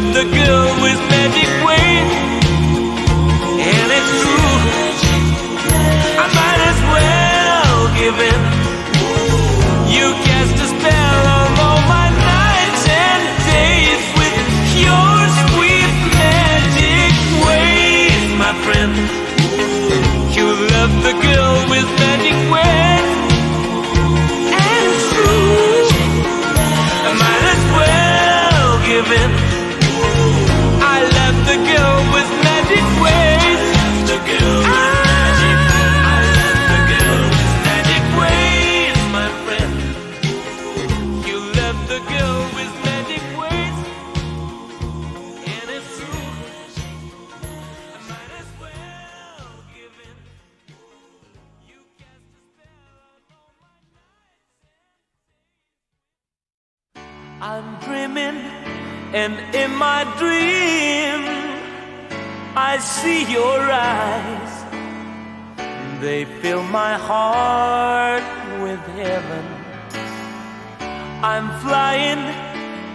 of the girl with magic wings, and it's true.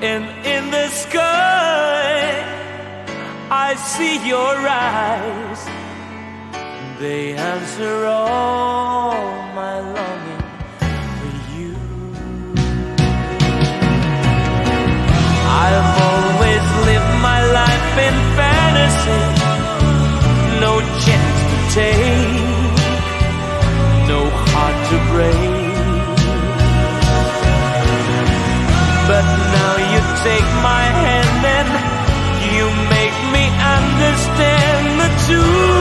And in the sky, I see your eyes. They answer all my longing for you. I've always lived my life in fantasy, no chance to take. you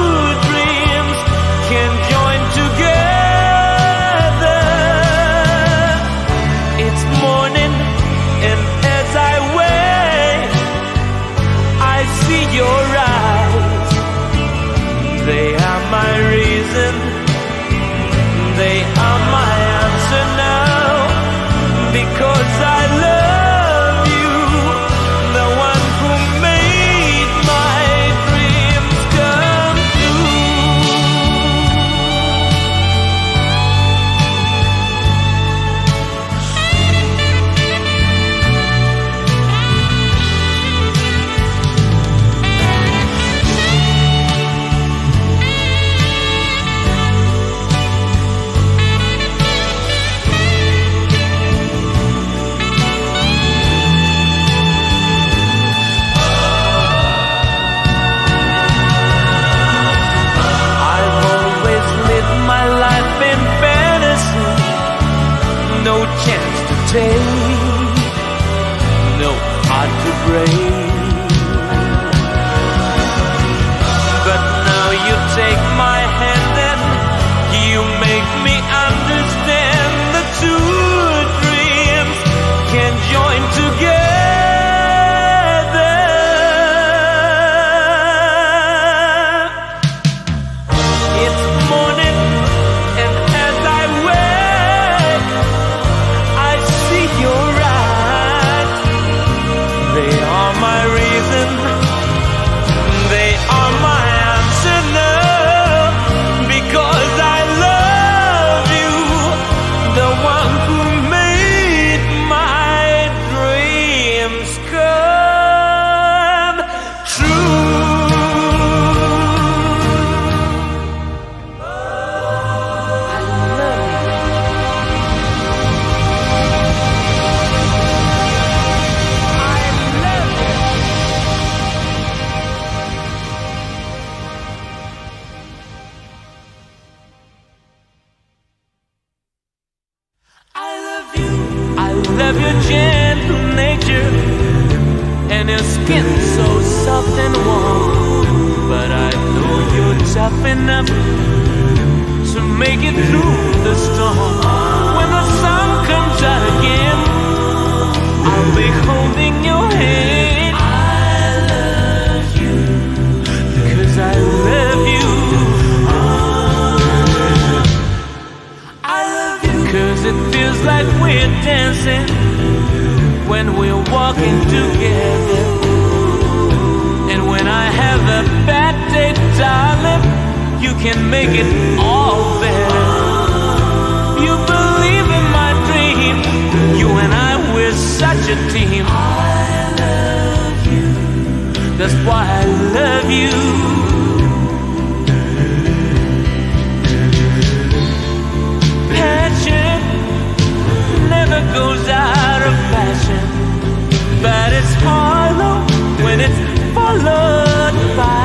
such a team. I love you. That's why I love you. Passion never goes out of fashion, but it's hollow when it's followed by.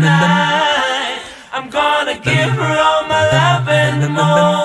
tonight. I'm gonna give her all my love and more.